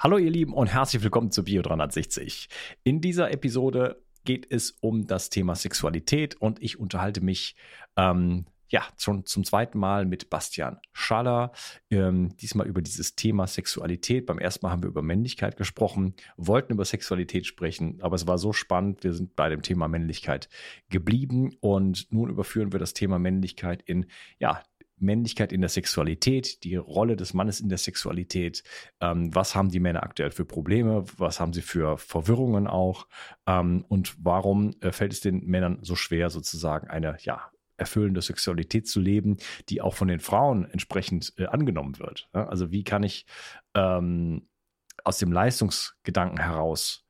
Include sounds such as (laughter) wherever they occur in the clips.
Hallo ihr Lieben und herzlich willkommen zu Bio 360. In dieser Episode geht es um das Thema Sexualität und ich unterhalte mich ähm, ja schon zum zweiten Mal mit Bastian Schaller. Ähm, diesmal über dieses Thema Sexualität. Beim ersten Mal haben wir über Männlichkeit gesprochen, wollten über Sexualität sprechen, aber es war so spannend. Wir sind bei dem Thema Männlichkeit geblieben und nun überführen wir das Thema Männlichkeit in ja Männlichkeit in der Sexualität, die Rolle des Mannes in der Sexualität, ähm, was haben die Männer aktuell für Probleme, was haben sie für Verwirrungen auch ähm, und warum äh, fällt es den Männern so schwer, sozusagen eine ja, erfüllende Sexualität zu leben, die auch von den Frauen entsprechend äh, angenommen wird. Ja? Also wie kann ich ähm, aus dem Leistungsgedanken heraus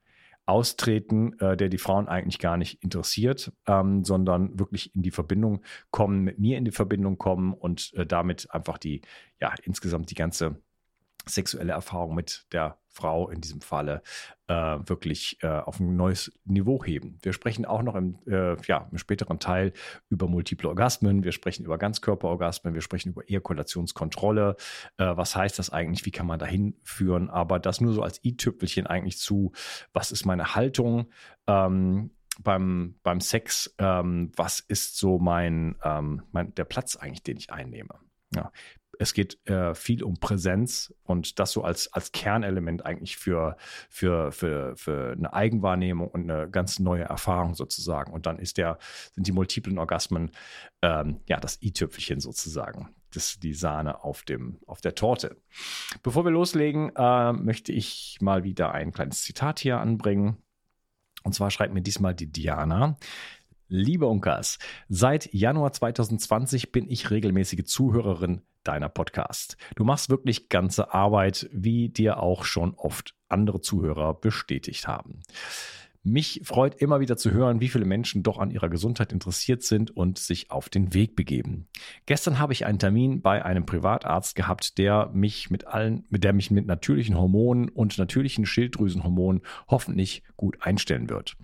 austreten, äh, der die Frauen eigentlich gar nicht interessiert, ähm, sondern wirklich in die Verbindung kommen, mit mir in die Verbindung kommen und äh, damit einfach die, ja, insgesamt die ganze sexuelle Erfahrung mit der Frau in diesem Falle äh, wirklich äh, auf ein neues Niveau heben. Wir sprechen auch noch im, äh, ja, im späteren Teil über multiple Orgasmen, wir sprechen über Ganzkörperorgasmen, wir sprechen über Ejakulationskontrolle. Äh, was heißt das eigentlich? Wie kann man dahin führen? Aber das nur so als i-Tüpfelchen eigentlich zu, was ist meine Haltung? Ähm, beim, beim Sex, ähm, was ist so mein, ähm, mein, der Platz eigentlich, den ich einnehme? Ja, es geht äh, viel um Präsenz und das so als, als Kernelement eigentlich für, für, für, für eine Eigenwahrnehmung und eine ganz neue Erfahrung sozusagen. Und dann ist der, sind die multiplen Orgasmen ähm, ja das i-Tüpfelchen sozusagen. Das die Sahne auf, dem, auf der Torte. Bevor wir loslegen, äh, möchte ich mal wieder ein kleines Zitat hier anbringen. Und zwar schreibt mir diesmal die Diana. Liebe Unkas, seit Januar 2020 bin ich regelmäßige Zuhörerin deiner Podcast. Du machst wirklich ganze Arbeit, wie dir auch schon oft andere Zuhörer bestätigt haben. Mich freut immer wieder zu hören, wie viele Menschen doch an ihrer Gesundheit interessiert sind und sich auf den Weg begeben. Gestern habe ich einen Termin bei einem Privatarzt gehabt, der mich mit allen, der mich mit natürlichen Hormonen und natürlichen Schilddrüsenhormonen hoffentlich gut einstellen wird.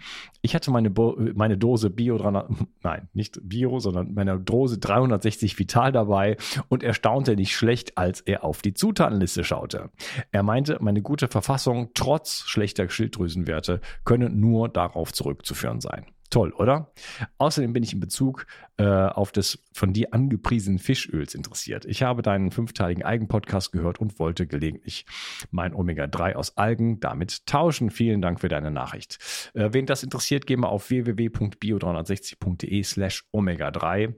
Ich hatte meine, Bo meine Dose Bio 300, (laughs) nein, nicht Bio, sondern meine Dose 360 Vital dabei und er staunte nicht schlecht, als er auf die Zutatenliste schaute. Er meinte, meine gute Verfassung trotz schlechter Schilddrüsenwerte könne nur darauf zurückzuführen sein. Toll, oder? Außerdem bin ich in Bezug äh, auf das von dir angepriesenen Fischöls interessiert. Ich habe deinen fünfteiligen Algen-Podcast gehört und wollte gelegentlich mein Omega-3 aus Algen damit tauschen. Vielen Dank für deine Nachricht. Äh, wen das interessiert, gehen wir auf www.bio360.de slash Omega-3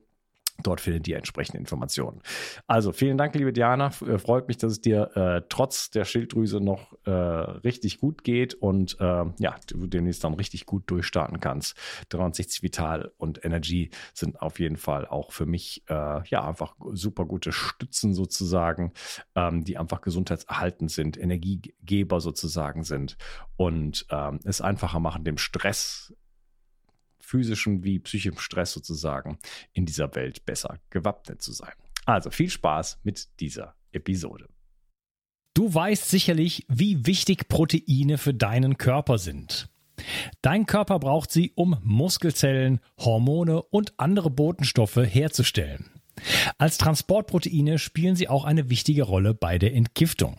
Dort findet ihr entsprechende Informationen. Also vielen Dank, liebe Diana. Äh, freut mich, dass es dir äh, trotz der Schilddrüse noch äh, richtig gut geht und äh, ja, du demnächst dann richtig gut durchstarten kannst. 360 Vital und Energy sind auf jeden Fall auch für mich äh, ja einfach super gute Stützen sozusagen, ähm, die einfach gesundheitserhaltend sind, Energiegeber sozusagen sind und ähm, es einfacher machen, dem Stress physischem wie psychischem Stress sozusagen in dieser Welt besser gewappnet zu sein. Also viel Spaß mit dieser Episode. Du weißt sicherlich, wie wichtig Proteine für deinen Körper sind. Dein Körper braucht sie, um Muskelzellen, Hormone und andere Botenstoffe herzustellen. Als Transportproteine spielen sie auch eine wichtige Rolle bei der Entgiftung.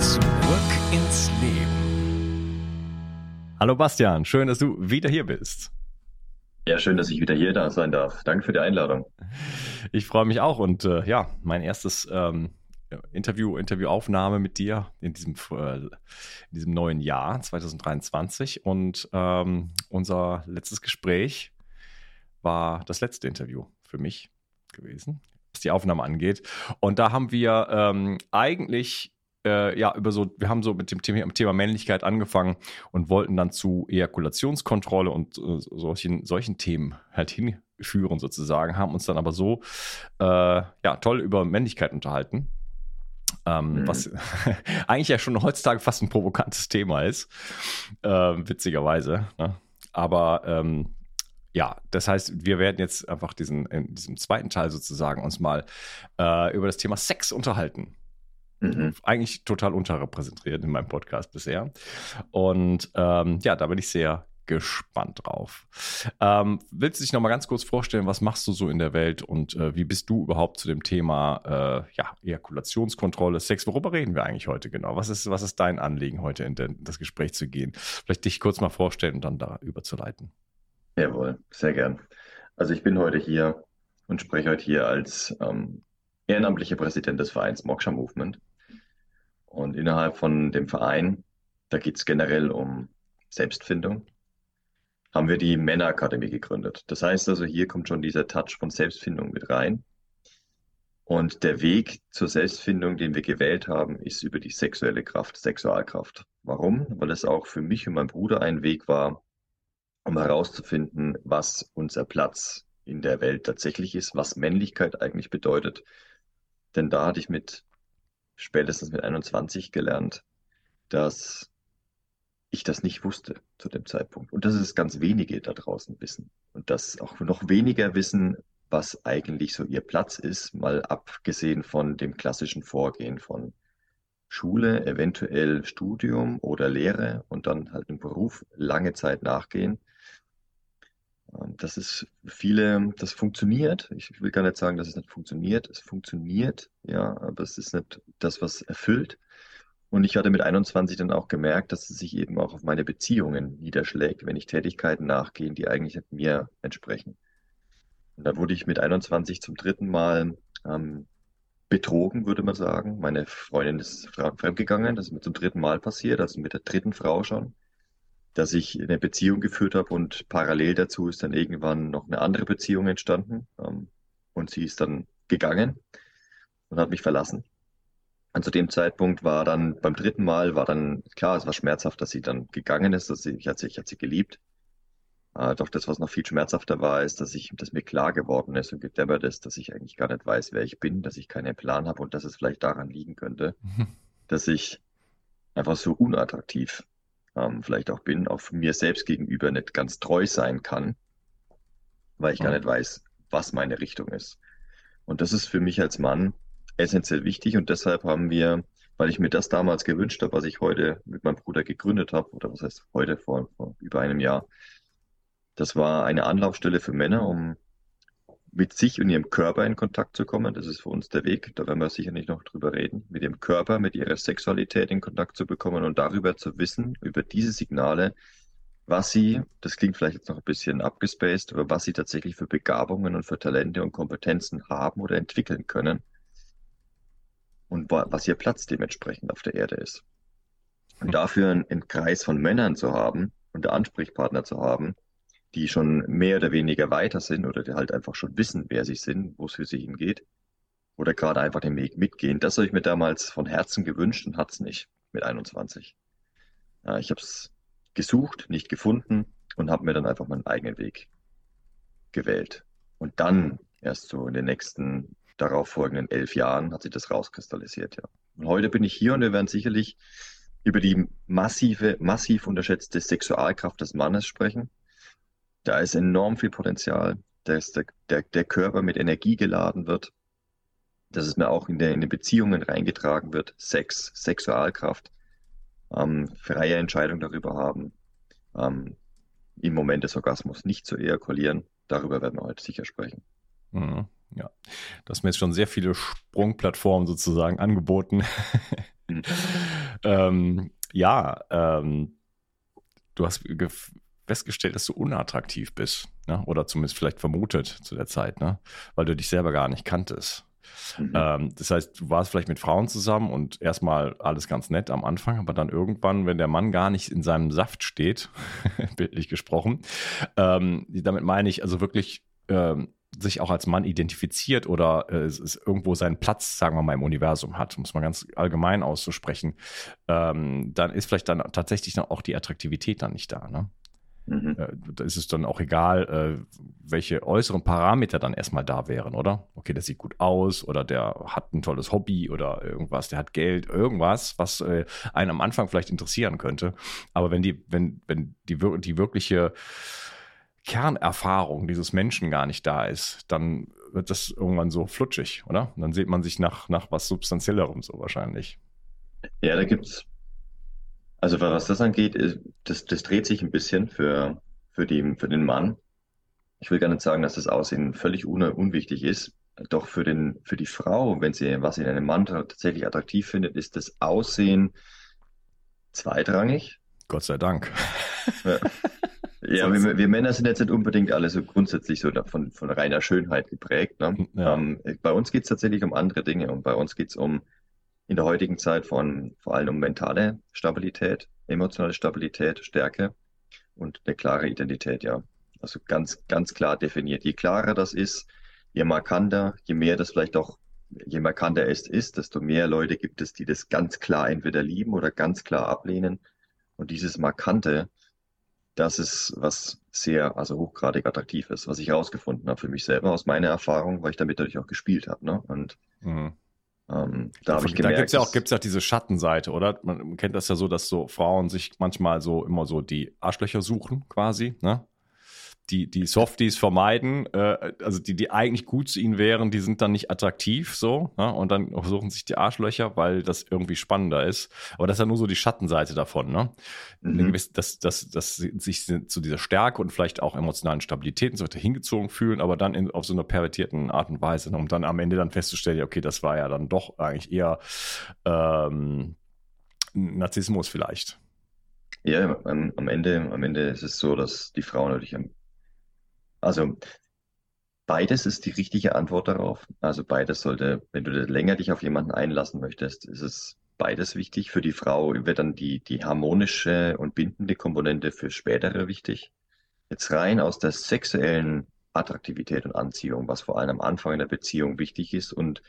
Zurück ins Leben. Hallo Bastian, schön, dass du wieder hier bist. Ja, schön, dass ich wieder hier da sein darf. Danke für die Einladung. Ich freue mich auch und äh, ja, mein erstes ähm, Interview, Interviewaufnahme mit dir in diesem, äh, in diesem neuen Jahr 2023 und ähm, unser letztes Gespräch war das letzte Interview für mich gewesen, was die Aufnahme angeht. Und da haben wir ähm, eigentlich äh, ja, über so, wir haben so mit dem Thema, Thema, Männlichkeit angefangen und wollten dann zu Ejakulationskontrolle und äh, solchen, solchen Themen halt hinführen sozusagen, haben uns dann aber so äh, ja, toll über Männlichkeit unterhalten. Ähm, mhm. Was (laughs) eigentlich ja schon heutzutage fast ein provokantes Thema ist, äh, witzigerweise. Ne? Aber ähm, ja, das heißt, wir werden jetzt einfach diesen, in diesem zweiten Teil sozusagen uns mal äh, über das Thema Sex unterhalten. Mhm. Eigentlich total unterrepräsentiert in meinem Podcast bisher. Und ähm, ja, da bin ich sehr gespannt drauf. Ähm, willst du dich noch mal ganz kurz vorstellen, was machst du so in der Welt und äh, wie bist du überhaupt zu dem Thema äh, ja, Ejakulationskontrolle, Sex? Worüber reden wir eigentlich heute genau? Was ist, was ist dein Anliegen, heute in, den, das Gespräch zu gehen? Vielleicht dich kurz mal vorstellen und dann da überzuleiten. Jawohl, sehr gern. Also ich bin heute hier und spreche heute hier als ähm, ehrenamtlicher Präsident des Vereins Moksha Movement. Und innerhalb von dem Verein, da geht es generell um Selbstfindung, haben wir die Männerakademie gegründet. Das heißt also, hier kommt schon dieser Touch von Selbstfindung mit rein. Und der Weg zur Selbstfindung, den wir gewählt haben, ist über die sexuelle Kraft, Sexualkraft. Warum? Weil es auch für mich und meinen Bruder ein Weg war, um herauszufinden, was unser Platz in der Welt tatsächlich ist, was Männlichkeit eigentlich bedeutet. Denn da hatte ich mit spätestens mit 21 gelernt, dass ich das nicht wusste zu dem Zeitpunkt. Und dass es ganz wenige da draußen wissen. Und dass auch noch weniger wissen, was eigentlich so ihr Platz ist, mal abgesehen von dem klassischen Vorgehen von Schule, eventuell Studium oder Lehre und dann halt einen Beruf lange Zeit nachgehen das ist viele, das funktioniert. Ich will gar nicht sagen, dass es nicht funktioniert. Es funktioniert, ja, aber es ist nicht das, was erfüllt. Und ich hatte mit 21 dann auch gemerkt, dass es sich eben auch auf meine Beziehungen niederschlägt, wenn ich Tätigkeiten nachgehe, die eigentlich nicht mir entsprechen. Und da wurde ich mit 21 zum dritten Mal ähm, betrogen, würde man sagen. Meine Freundin ist fremdgegangen, das ist mir zum dritten Mal passiert, also mit der dritten Frau schon dass ich eine Beziehung geführt habe und parallel dazu ist dann irgendwann noch eine andere Beziehung entstanden ähm, und sie ist dann gegangen und hat mich verlassen. Und zu dem Zeitpunkt war dann beim dritten Mal war dann klar, es war schmerzhaft, dass sie dann gegangen ist, dass sie, ich hatte, ich hatte sie geliebt. Äh, doch das, was noch viel schmerzhafter war, ist, dass ich, dass mir klar geworden ist und gedämmert ist, dass ich eigentlich gar nicht weiß, wer ich bin, dass ich keinen Plan habe und dass es vielleicht daran liegen könnte, (laughs) dass ich einfach so unattraktiv ähm, vielleicht auch bin, auch mir selbst gegenüber nicht ganz treu sein kann, weil ich mhm. gar nicht weiß, was meine Richtung ist. Und das ist für mich als Mann essentiell wichtig und deshalb haben wir, weil ich mir das damals gewünscht habe, was ich heute mit meinem Bruder gegründet habe, oder was heißt heute vor, vor über einem Jahr, das war eine Anlaufstelle für Männer, um mit sich und ihrem Körper in Kontakt zu kommen. Das ist für uns der Weg, da werden wir sicher nicht noch drüber reden, mit ihrem Körper, mit ihrer Sexualität in Kontakt zu bekommen und darüber zu wissen, über diese Signale, was sie, das klingt vielleicht jetzt noch ein bisschen abgespaced, aber was sie tatsächlich für Begabungen und für Talente und Kompetenzen haben oder entwickeln können und was ihr Platz dementsprechend auf der Erde ist. Und dafür einen, einen Kreis von Männern zu haben und Ansprechpartner zu haben, die schon mehr oder weniger weiter sind oder die halt einfach schon wissen, wer sie sind, wo es für sie hingeht, oder gerade einfach den Weg mitgehen. Das habe ich mir damals von Herzen gewünscht und hat es nicht mit 21. Ja, ich habe es gesucht, nicht gefunden und habe mir dann einfach meinen eigenen Weg gewählt. Und dann erst so in den nächsten darauf folgenden elf Jahren hat sich das rauskristallisiert, ja. Und heute bin ich hier und wir werden sicherlich über die massive, massiv unterschätzte Sexualkraft des Mannes sprechen. Da ist enorm viel Potenzial, dass der, der, der Körper mit Energie geladen wird, dass es mir auch in, der, in den Beziehungen reingetragen wird, Sex, Sexualkraft, ähm, freie Entscheidung darüber haben, ähm, im Moment des Orgasmus nicht zu ejakulieren. Darüber werden wir heute sicher sprechen. Mhm, ja, du hast mir jetzt schon sehr viele Sprungplattformen sozusagen angeboten. mhm. (laughs) ähm, ja, ähm, du hast festgestellt, dass du unattraktiv bist, ne? oder zumindest vielleicht vermutet zu der Zeit, ne? weil du dich selber gar nicht kanntest. Mhm. Ähm, das heißt, du warst vielleicht mit Frauen zusammen und erstmal alles ganz nett am Anfang, aber dann irgendwann, wenn der Mann gar nicht in seinem Saft steht, (laughs) bildlich gesprochen, ähm, damit meine ich also wirklich ähm, sich auch als Mann identifiziert oder äh, es, es irgendwo seinen Platz, sagen wir mal, im Universum hat, um es mal ganz allgemein auszusprechen, ähm, dann ist vielleicht dann tatsächlich dann auch die Attraktivität dann nicht da. Ne? Mhm. Äh, da ist es dann auch egal, äh, welche äußeren Parameter dann erstmal da wären, oder? Okay, der sieht gut aus oder der hat ein tolles Hobby oder irgendwas, der hat Geld, irgendwas, was äh, einen am Anfang vielleicht interessieren könnte. Aber wenn die, wenn, wenn die, die wirkliche Kernerfahrung dieses Menschen gar nicht da ist, dann wird das irgendwann so flutschig, oder? Und dann sieht man sich nach, nach was Substanziellerem so wahrscheinlich. Ja, da gibt es also was das angeht, das, das dreht sich ein bisschen für, für, die, für den Mann. Ich will gar nicht sagen, dass das Aussehen völlig un, unwichtig ist. Doch für, den, für die Frau, wenn sie was in einem Mann tatsächlich attraktiv findet, ist das Aussehen zweitrangig. Gott sei Dank. Ja, (laughs) ja wir, wir, Männer sind jetzt nicht unbedingt alle so grundsätzlich so von, von reiner Schönheit geprägt. Ne? Ja. Ähm, bei uns geht es tatsächlich um andere Dinge und bei uns geht es um in der heutigen Zeit von vor allem um mentale Stabilität, emotionale Stabilität, Stärke und eine klare Identität, ja. Also ganz, ganz klar definiert. Je klarer das ist, je markanter, je mehr das vielleicht auch, je markanter es ist, desto mehr Leute gibt es, die das ganz klar entweder lieben oder ganz klar ablehnen. Und dieses Markante, das ist was sehr, also hochgradig attraktiv ist, was ich herausgefunden habe für mich selber aus meiner Erfahrung, weil ich damit natürlich auch gespielt habe. Ne? Und mhm. Ähm, da habe ich gemerkt. Da gibt es ja auch, gibt's ja auch diese Schattenseite, oder? Man kennt das ja so, dass so Frauen sich manchmal so immer so die Arschlöcher suchen, quasi, ne? Die, die Softies vermeiden, äh, also die, die eigentlich gut zu ihnen wären, die sind dann nicht attraktiv so, ne? und dann suchen sich die Arschlöcher, weil das irgendwie spannender ist. Aber das ist ja nur so die Schattenseite davon, ne? Mhm. Dass, dass, dass sie sich zu dieser Stärke und vielleicht auch emotionalen Stabilität und so weiter hingezogen fühlen, aber dann in, auf so einer pervertierten Art und Weise, ne? um dann am Ende dann festzustellen, okay, das war ja dann doch eigentlich eher ähm, Narzissmus vielleicht. Ja, am, am, Ende, am Ende ist es so, dass die Frauen natürlich am also beides ist die richtige Antwort darauf. Also beides sollte, wenn du länger dich auf jemanden einlassen möchtest, ist es beides wichtig. Für die Frau wird dann die, die harmonische und bindende Komponente für spätere wichtig. Jetzt rein aus der sexuellen Attraktivität und Anziehung, was vor allem am Anfang der Beziehung wichtig ist und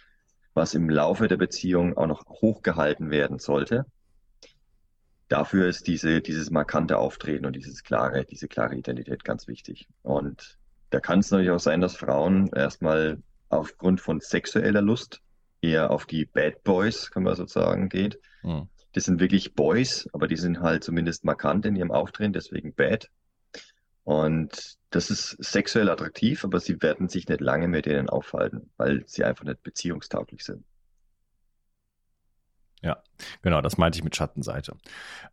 was im Laufe der Beziehung auch noch hochgehalten werden sollte. Dafür ist diese, dieses markante Auftreten und dieses klare, diese klare Identität ganz wichtig. Und da kann es natürlich auch sein, dass Frauen erstmal aufgrund von sexueller Lust eher auf die Bad Boys, kann man sozusagen, geht. Mhm. Das sind wirklich Boys, aber die sind halt zumindest markant in ihrem Auftreten, deswegen Bad. Und das ist sexuell attraktiv, aber sie werden sich nicht lange mit denen aufhalten, weil sie einfach nicht beziehungstauglich sind. Ja, genau, das meinte ich mit Schattenseite.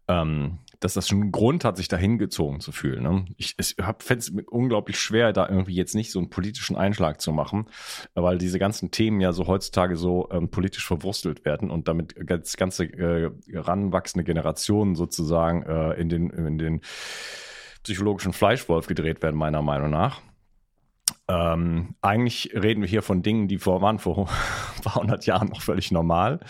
Ähm, dass das schon einen Grund hat, sich da hingezogen zu fühlen. Ne? Ich, ich fände es unglaublich schwer, da irgendwie jetzt nicht so einen politischen Einschlag zu machen, weil diese ganzen Themen ja so heutzutage so ähm, politisch verwurstelt werden und damit ganz ganze äh, ranwachsende Generationen sozusagen äh, in, den, in den psychologischen Fleischwolf gedreht werden, meiner Meinung nach. Ähm, eigentlich reden wir hier von Dingen, die vor, waren vor ein (laughs) paar hundert Jahren noch völlig normal.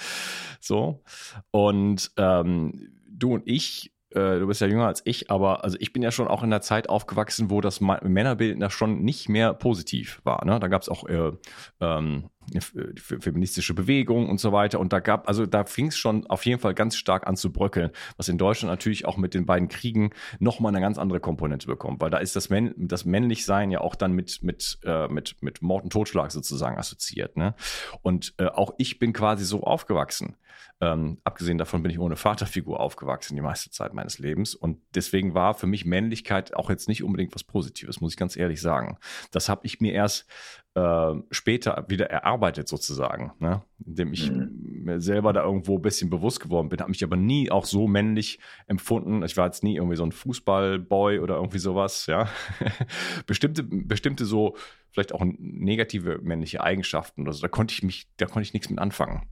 So. Und ähm, du und ich äh, du bist ja jünger als ich, aber also ich bin ja schon auch in der Zeit aufgewachsen, wo das Männerbild da schon nicht mehr positiv war. Ne? Da gab es auch äh, ähm, feministische Bewegung und so weiter. Und da gab, also da fing es schon auf jeden Fall ganz stark an zu bröckeln, was in Deutschland natürlich auch mit den beiden Kriegen nochmal eine ganz andere Komponente bekommt, weil da ist das, Männ das Männlichsein ja auch dann mit, mit, äh, mit, mit Mord und Totschlag sozusagen assoziiert. Ne? Und äh, auch ich bin quasi so aufgewachsen. Ähm, abgesehen davon bin ich ohne Vaterfigur aufgewachsen die meiste Zeit meines Lebens. Und deswegen war für mich Männlichkeit auch jetzt nicht unbedingt was Positives, muss ich ganz ehrlich sagen. Das habe ich mir erst äh, später wieder erarbeitet sozusagen, ne? indem ich mhm. mir selber da irgendwo ein bisschen bewusst geworden bin, habe mich aber nie auch so männlich empfunden. Ich war jetzt nie irgendwie so ein Fußballboy oder irgendwie sowas, ja. (laughs) bestimmte, bestimmte so vielleicht auch negative männliche Eigenschaften oder so, da konnte ich mich, da konnte ich nichts mit anfangen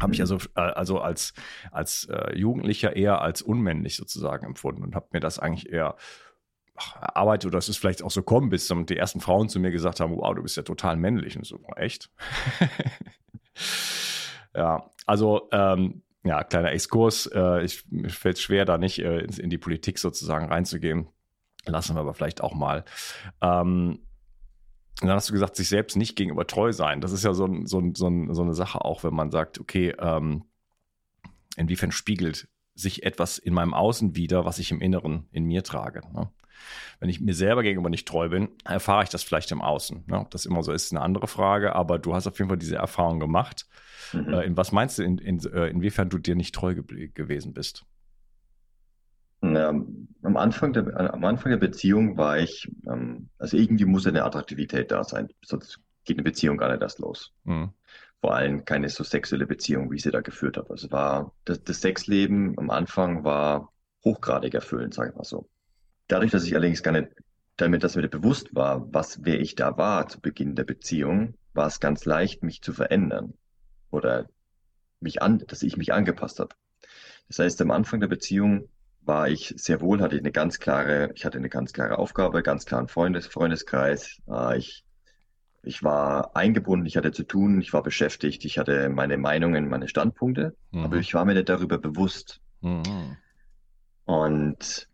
habe ich also, also als, als äh, Jugendlicher eher als unmännlich sozusagen empfunden und habe mir das eigentlich eher erarbeitet oder es ist vielleicht auch so kommen, bis die ersten Frauen zu mir gesagt haben, wow, du bist ja total männlich und so, echt? (laughs) ja, also ähm, ja, kleiner Exkurs. Äh, ich, mir fällt schwer, da nicht äh, in, in, die Politik sozusagen reinzugehen. Lassen wir aber vielleicht auch mal. Ähm, und dann hast du gesagt, sich selbst nicht gegenüber treu sein. Das ist ja so, ein, so, ein, so, ein, so eine Sache auch, wenn man sagt, okay, ähm, inwiefern spiegelt sich etwas in meinem Außen wieder, was ich im Inneren in mir trage. Ne? Wenn ich mir selber gegenüber nicht treu bin, erfahre ich das vielleicht im Außen. Ne? Ob das immer so ist, ist eine andere Frage, aber du hast auf jeden Fall diese Erfahrung gemacht. Mhm. Äh, in was meinst du, in, in, äh, inwiefern du dir nicht treu ge gewesen bist? Ja, am Anfang der, am Anfang der Beziehung war ich, ähm, also irgendwie muss eine Attraktivität da sein, sonst geht eine Beziehung gar nicht erst los. Mhm. Vor allem keine so sexuelle Beziehung, wie ich sie da geführt habe. Also war das, das Sexleben am Anfang war hochgradig erfüllend, sage ich mal so. Dadurch, dass ich allerdings gar nicht damit, dass mir bewusst war, was wer ich da war zu Beginn der Beziehung, war es ganz leicht, mich zu verändern oder mich an, dass ich mich angepasst habe. Das heißt, am Anfang der Beziehung war ich sehr wohl, hatte ich eine ganz klare, ich hatte eine ganz klare Aufgabe, ganz klaren Freundes, Freundeskreis. Äh, ich, ich war eingebunden, ich hatte zu tun, ich war beschäftigt, ich hatte meine Meinungen, meine Standpunkte, mhm. aber ich war mir nicht darüber bewusst. Mhm. Und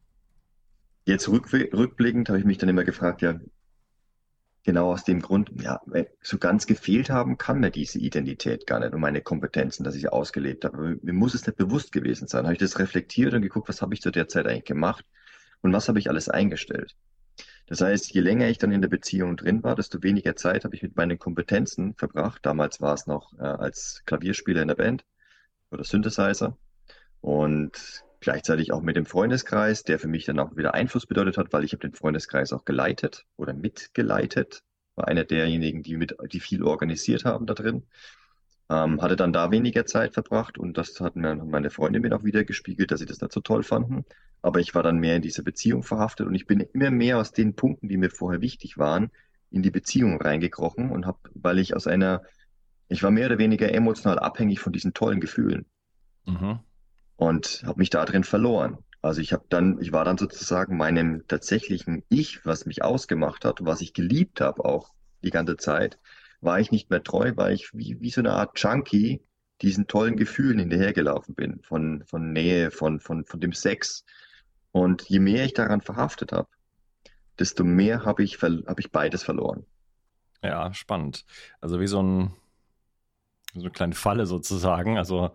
jetzt rückblickend habe ich mich dann immer gefragt, ja, Genau aus dem Grund, ja, so ganz gefehlt haben kann mir diese Identität gar nicht und meine Kompetenzen, dass ich ausgelebt habe. Mir muss es nicht bewusst gewesen sein. Habe ich das reflektiert und geguckt, was habe ich zu der Zeit eigentlich gemacht und was habe ich alles eingestellt. Das heißt, je länger ich dann in der Beziehung drin war, desto weniger Zeit habe ich mit meinen Kompetenzen verbracht. Damals war es noch äh, als Klavierspieler in der Band oder Synthesizer. Und Gleichzeitig auch mit dem Freundeskreis, der für mich dann auch wieder Einfluss bedeutet hat, weil ich habe den Freundeskreis auch geleitet oder mitgeleitet. War einer derjenigen, die mit, die viel organisiert haben da drin. Ähm, hatte dann da weniger Zeit verbracht und das hatten mir meine Freunde mir auch wieder gespiegelt, dass sie das nicht so toll fanden. Aber ich war dann mehr in diese Beziehung verhaftet und ich bin immer mehr aus den Punkten, die mir vorher wichtig waren, in die Beziehung reingekrochen und habe, weil ich aus einer, ich war mehr oder weniger emotional abhängig von diesen tollen Gefühlen. Mhm und habe mich da drin verloren. Also ich habe dann, ich war dann sozusagen meinem tatsächlichen Ich, was mich ausgemacht hat, was ich geliebt habe auch die ganze Zeit, war ich nicht mehr treu, weil ich wie, wie so eine Art Junkie diesen tollen Gefühlen hinterhergelaufen bin, von, von Nähe, von, von, von dem Sex. Und je mehr ich daran verhaftet habe, desto mehr habe ich, hab ich beides verloren. Ja, spannend. Also wie so, ein, so eine kleine Falle sozusagen. Also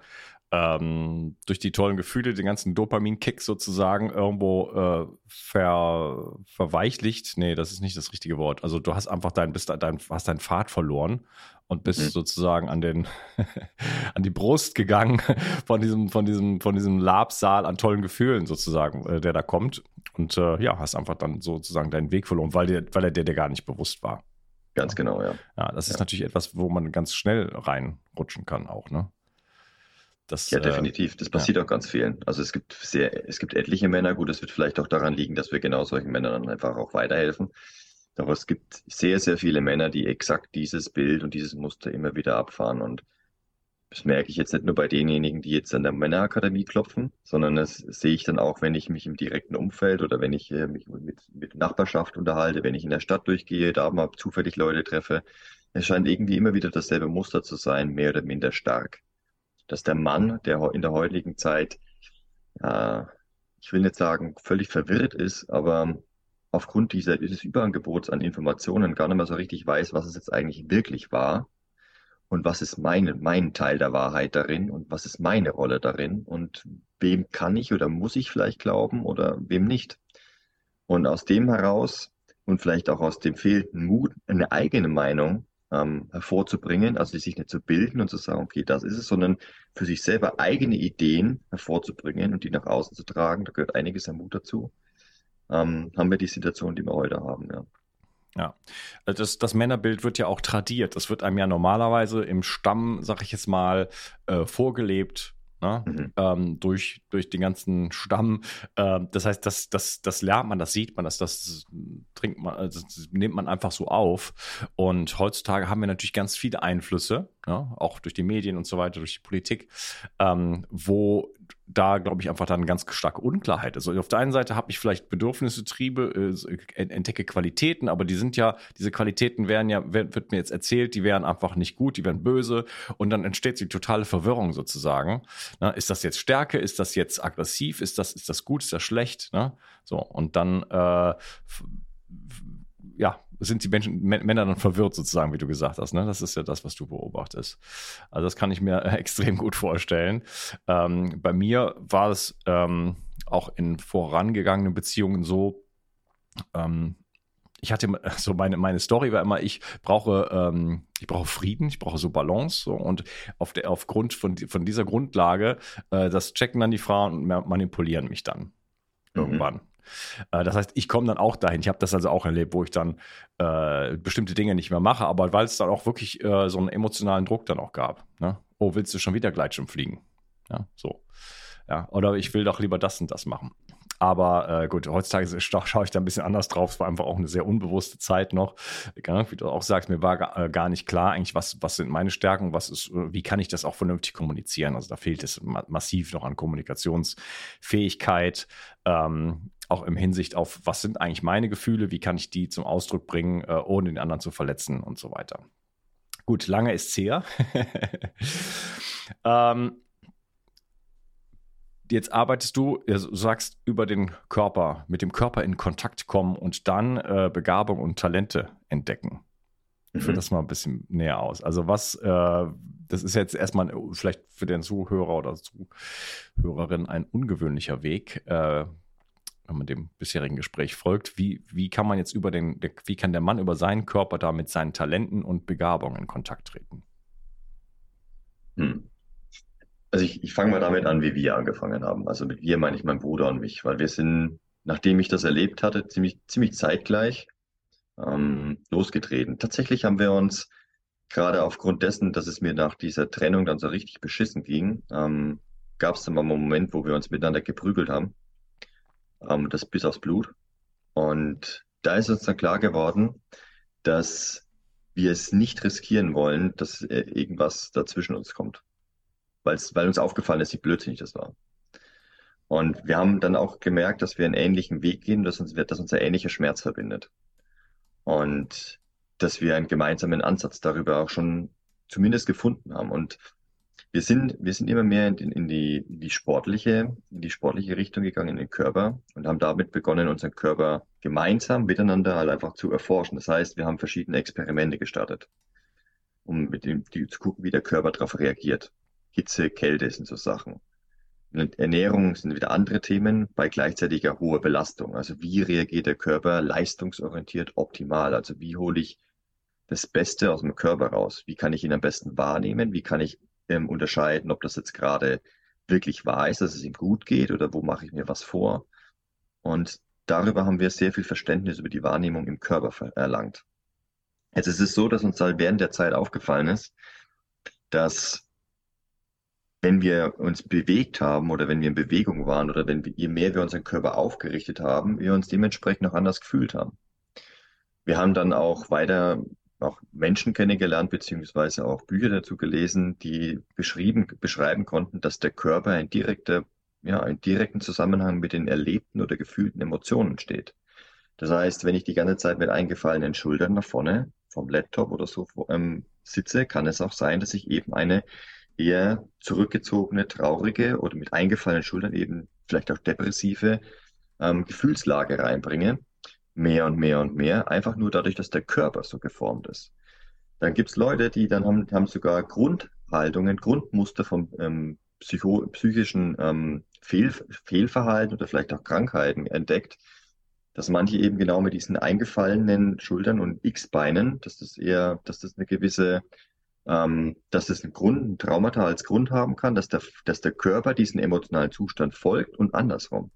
ähm, durch die tollen Gefühle, den ganzen Dopamin-Kick sozusagen irgendwo äh, ver, verweichlicht. Nee, das ist nicht das richtige Wort. Also du hast einfach dein, bist dein, hast deinen Pfad verloren und bist mhm. sozusagen an den (laughs) an die Brust gegangen (laughs) von diesem von diesem von diesem Labsaal an tollen Gefühlen sozusagen, äh, der da kommt und äh, ja, hast einfach dann sozusagen deinen Weg verloren, weil dir weil er dir, dir gar nicht bewusst war. Ganz genau, ja. Ja, das ist ja. natürlich etwas, wo man ganz schnell reinrutschen kann auch, ne? Das, ja, äh, definitiv. Das passiert ja. auch ganz vielen. Also es gibt sehr, es gibt etliche Männer. Gut, das wird vielleicht auch daran liegen, dass wir genau solchen Männern dann einfach auch weiterhelfen. Aber es gibt sehr, sehr viele Männer, die exakt dieses Bild und dieses Muster immer wieder abfahren. Und das merke ich jetzt nicht nur bei denjenigen, die jetzt an der Männerakademie klopfen, sondern das sehe ich dann auch, wenn ich mich im direkten Umfeld oder wenn ich äh, mich mit, mit Nachbarschaft unterhalte, wenn ich in der Stadt durchgehe, da mal zufällig Leute treffe. Es scheint irgendwie immer wieder dasselbe Muster zu sein, mehr oder minder stark dass der Mann, der in der heutigen Zeit ja, ich will nicht sagen, völlig verwirrt ist, aber aufgrund dieser, dieses Überangebots an Informationen gar nicht mehr so richtig weiß, was es jetzt eigentlich wirklich war und was ist meine, mein Teil der Wahrheit darin und was ist meine Rolle darin und wem kann ich oder muss ich vielleicht glauben oder wem nicht. Und aus dem heraus und vielleicht auch aus dem fehlenden Mut, eine eigene Meinung ähm, hervorzubringen, also sich nicht zu bilden und zu sagen, okay, das ist es, sondern für sich selber eigene Ideen hervorzubringen und die nach außen zu tragen, da gehört einiges an Mut dazu, ähm, haben wir die Situation, die wir heute haben, ja. Ja, das, das Männerbild wird ja auch tradiert. Das wird einem ja normalerweise im Stamm, sag ich jetzt mal, äh, vorgelebt ne? mhm. ähm, durch, durch den ganzen Stamm. Ähm, das heißt, das, das, das lernt man, das sieht man, das, das trinkt man, also das nimmt man einfach so auf. Und heutzutage haben wir natürlich ganz viele Einflüsse, ja? auch durch die Medien und so weiter, durch die Politik, ähm, wo da, glaube ich, einfach dann ganz starke Unklarheit ist. Also auf der einen Seite habe ich vielleicht Bedürfnisse, Triebe, äh, entdecke Qualitäten, aber die sind ja, diese Qualitäten werden ja, wird, mir jetzt erzählt, die wären einfach nicht gut, die wären böse und dann entsteht die totale Verwirrung sozusagen. Na, ist das jetzt Stärke? Ist das jetzt aggressiv? Ist das, ist das gut? Ist das schlecht? Ne? So, und dann äh, ja, sind die Menschen, Männer dann verwirrt sozusagen, wie du gesagt hast. Ne? Das ist ja das, was du beobachtest. Also das kann ich mir (laughs) extrem gut vorstellen. Ähm, bei mir war es ähm, auch in vorangegangenen Beziehungen so, ähm, ich hatte (laughs) so meine, meine Story war immer, ich brauche, ähm, ich brauche Frieden, ich brauche so Balance so, und auf der, aufgrund von, von dieser Grundlage, äh, das checken dann die Frauen und manipulieren mich dann mhm. Äh, das heißt, ich komme dann auch dahin. Ich habe das also auch erlebt, wo ich dann äh, bestimmte Dinge nicht mehr mache, aber weil es dann auch wirklich äh, so einen emotionalen Druck dann auch gab. Ne? Oh, willst du schon wieder Gleitschirm fliegen? Ja, so. Ja, oder ich will doch lieber das und das machen. Aber äh, gut, heutzutage schaue ich da ein bisschen anders drauf. Es war einfach auch eine sehr unbewusste Zeit noch. Wie du auch sagst, mir war gar, äh, gar nicht klar eigentlich, was, was sind meine Stärken, was ist, wie kann ich das auch vernünftig kommunizieren. Also da fehlt es ma massiv noch an Kommunikationsfähigkeit. Ähm, auch im Hinsicht auf, was sind eigentlich meine Gefühle, wie kann ich die zum Ausdruck bringen, äh, ohne den anderen zu verletzen und so weiter. Gut, lange ist her. (laughs) ähm, jetzt arbeitest du, du sagst, über den Körper, mit dem Körper in Kontakt kommen und dann äh, Begabung und Talente entdecken. Ich führe mhm. das mal ein bisschen näher aus. Also was, äh, das ist jetzt erstmal vielleicht für den Zuhörer oder Zuhörerin ein ungewöhnlicher Weg. Äh, wenn man dem bisherigen Gespräch folgt, wie, wie kann man jetzt über den, wie kann der Mann über seinen Körper da mit seinen Talenten und Begabungen in Kontakt treten? Hm. Also ich, ich fange mal damit an, wie wir angefangen haben. Also mit wir meine ich mein Bruder und mich, weil wir sind, nachdem ich das erlebt hatte, ziemlich, ziemlich zeitgleich ähm, losgetreten. Tatsächlich haben wir uns gerade aufgrund dessen, dass es mir nach dieser Trennung dann so richtig beschissen ging, ähm, gab es dann mal einen Moment, wo wir uns miteinander geprügelt haben ähm, das bis aufs Blut. Und da ist uns dann klar geworden, dass wir es nicht riskieren wollen, dass äh, irgendwas dazwischen uns kommt. Weil uns aufgefallen ist, wie blödsinnig das war. Und wir haben dann auch gemerkt, dass wir einen ähnlichen Weg gehen, dass uns, dass uns ein ähnlicher Schmerz verbindet. Und dass wir einen gemeinsamen Ansatz darüber auch schon zumindest gefunden haben. Und wir sind, wir sind immer mehr in, in, die, in die sportliche, in die sportliche Richtung gegangen, in den Körper und haben damit begonnen, unseren Körper gemeinsam miteinander halt einfach zu erforschen. Das heißt, wir haben verschiedene Experimente gestartet, um mit dem, die, zu gucken, wie der Körper darauf reagiert. Hitze, Kälte sind so Sachen. Und Ernährung sind wieder andere Themen bei gleichzeitiger hoher Belastung. Also wie reagiert der Körper leistungsorientiert optimal? Also wie hole ich das Beste aus dem Körper raus? Wie kann ich ihn am besten wahrnehmen? Wie kann ich ähm, unterscheiden, ob das jetzt gerade wirklich wahr ist, dass es ihm gut geht oder wo mache ich mir was vor. Und darüber haben wir sehr viel Verständnis über die Wahrnehmung im Körper erlangt. Jetzt ist es so, dass uns halt während der Zeit aufgefallen ist, dass wenn wir uns bewegt haben oder wenn wir in Bewegung waren oder wenn wir, je mehr wir unseren Körper aufgerichtet haben, wir uns dementsprechend auch anders gefühlt haben. Wir haben dann auch weiter auch Menschen kennengelernt, beziehungsweise auch Bücher dazu gelesen, die beschrieben, beschreiben konnten, dass der Körper ein direkter, ja, einen direkten Zusammenhang mit den erlebten oder gefühlten Emotionen steht. Das heißt, wenn ich die ganze Zeit mit eingefallenen Schultern nach vorne vom Laptop oder so ähm, sitze, kann es auch sein, dass ich eben eine eher zurückgezogene, traurige oder mit eingefallenen Schultern eben vielleicht auch depressive ähm, Gefühlslage reinbringe. Mehr und mehr und mehr, einfach nur dadurch, dass der Körper so geformt ist. Dann gibt es Leute, die dann haben, haben sogar Grundhaltungen, Grundmuster vom ähm, psycho, psychischen ähm, Fehl, Fehlverhalten oder vielleicht auch Krankheiten entdeckt, dass manche eben genau mit diesen eingefallenen Schultern und X-Beinen, dass das eher, dass das eine gewisse, ähm, dass das einen Grund, ein Traumata als Grund haben kann, dass der, dass der Körper diesen emotionalen Zustand folgt und andersrum.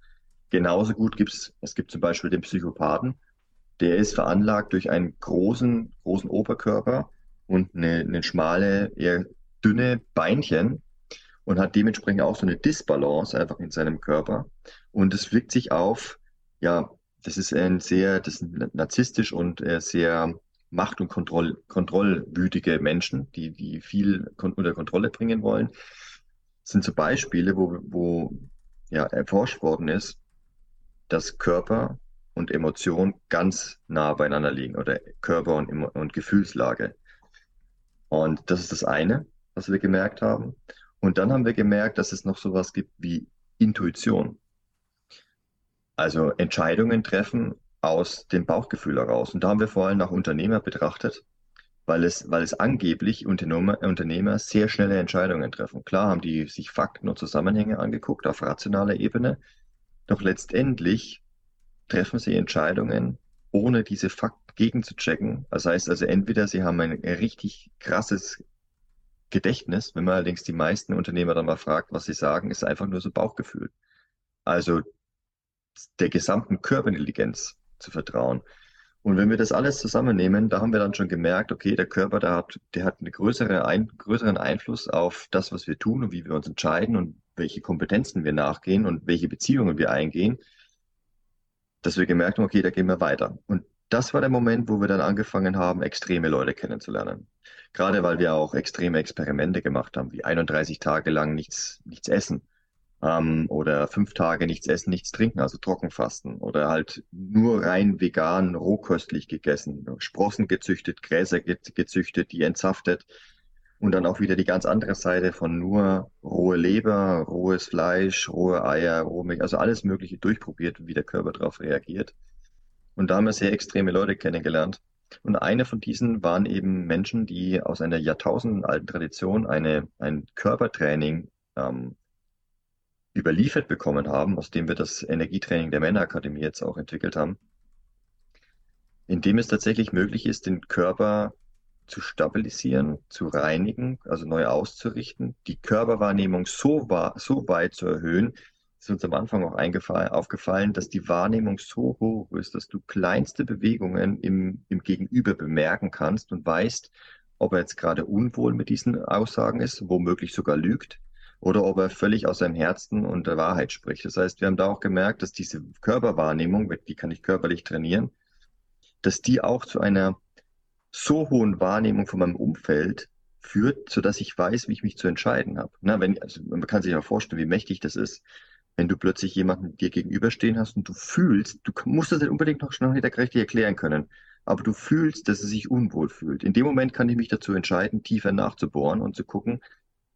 Genauso gut gibt es, es gibt zum Beispiel den Psychopathen, der ist veranlagt durch einen großen, großen Oberkörper und eine, eine schmale, eher dünne Beinchen und hat dementsprechend auch so eine Disbalance einfach in seinem Körper. Und es wirkt sich auf, ja, das ist ein sehr, das sind narzisstisch und äh, sehr macht- und Kontroll, kontrollwütige Menschen, die, die viel kon unter Kontrolle bringen wollen. Sind so Beispiele, wo, wo ja, erforscht worden ist, dass Körper und Emotion ganz nah beieinander liegen oder Körper und, und Gefühlslage. Und das ist das eine, was wir gemerkt haben. Und dann haben wir gemerkt, dass es noch sowas gibt wie Intuition. Also Entscheidungen treffen aus dem Bauchgefühl heraus. Und da haben wir vor allem nach Unternehmer betrachtet, weil es, weil es angeblich Unternehmer, Unternehmer sehr schnelle Entscheidungen treffen. Klar haben die sich Fakten und Zusammenhänge angeguckt auf rationaler Ebene, doch letztendlich treffen sie Entscheidungen, ohne diese Fakten gegenzuchecken. Das heißt also, entweder sie haben ein richtig krasses Gedächtnis, wenn man allerdings die meisten Unternehmer dann mal fragt, was sie sagen, ist einfach nur so Bauchgefühl. Also der gesamten Körperintelligenz zu vertrauen. Und wenn wir das alles zusammennehmen, da haben wir dann schon gemerkt, okay, der Körper, der hat, der hat einen größere ein, größeren Einfluss auf das, was wir tun und wie wir uns entscheiden und welche Kompetenzen wir nachgehen und welche Beziehungen wir eingehen, dass wir gemerkt haben, okay, da gehen wir weiter. Und das war der Moment, wo wir dann angefangen haben, extreme Leute kennenzulernen. Gerade weil wir auch extreme Experimente gemacht haben, wie 31 Tage lang nichts, nichts essen ähm, oder fünf Tage nichts essen, nichts trinken, also Trockenfasten oder halt nur rein vegan, rohköstlich gegessen, Sprossen gezüchtet, Gräser gezüchtet, die entsaftet und dann auch wieder die ganz andere Seite von nur rohe Leber, rohes Fleisch, rohe Eier, rohe Milch, also alles Mögliche durchprobiert, wie der Körper darauf reagiert. Und da haben wir sehr extreme Leute kennengelernt. Und eine von diesen waren eben Menschen, die aus einer jahrtausendenalten Tradition eine, ein Körpertraining ähm, überliefert bekommen haben, aus dem wir das Energietraining der Männerakademie jetzt auch entwickelt haben, in dem es tatsächlich möglich ist, den Körper zu stabilisieren, zu reinigen, also neu auszurichten, die Körperwahrnehmung so, so weit zu erhöhen, ist uns am Anfang auch aufgefallen, dass die Wahrnehmung so hoch ist, dass du kleinste Bewegungen im, im Gegenüber bemerken kannst und weißt, ob er jetzt gerade unwohl mit diesen Aussagen ist, womöglich sogar lügt, oder ob er völlig aus seinem Herzen und der Wahrheit spricht. Das heißt, wir haben da auch gemerkt, dass diese Körperwahrnehmung, die kann ich körperlich trainieren, dass die auch zu einer so hohen Wahrnehmung von meinem Umfeld führt, so dass ich weiß, wie ich mich zu entscheiden habe. Na, wenn, also man kann sich ja vorstellen, wie mächtig das ist, wenn du plötzlich jemanden dir gegenüberstehen hast und du fühlst, du musst das nicht unbedingt noch schnell richtig erklären können, aber du fühlst, dass er sich unwohl fühlt. In dem Moment kann ich mich dazu entscheiden, tiefer nachzubohren und zu gucken,